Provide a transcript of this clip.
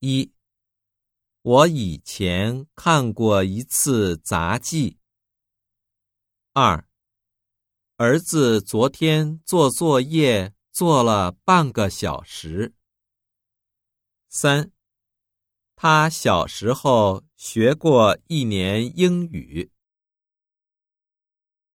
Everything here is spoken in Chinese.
一。我以前看过一次杂技。二。儿子昨天做作业做了半个小时。三。他小时候学过一年英语。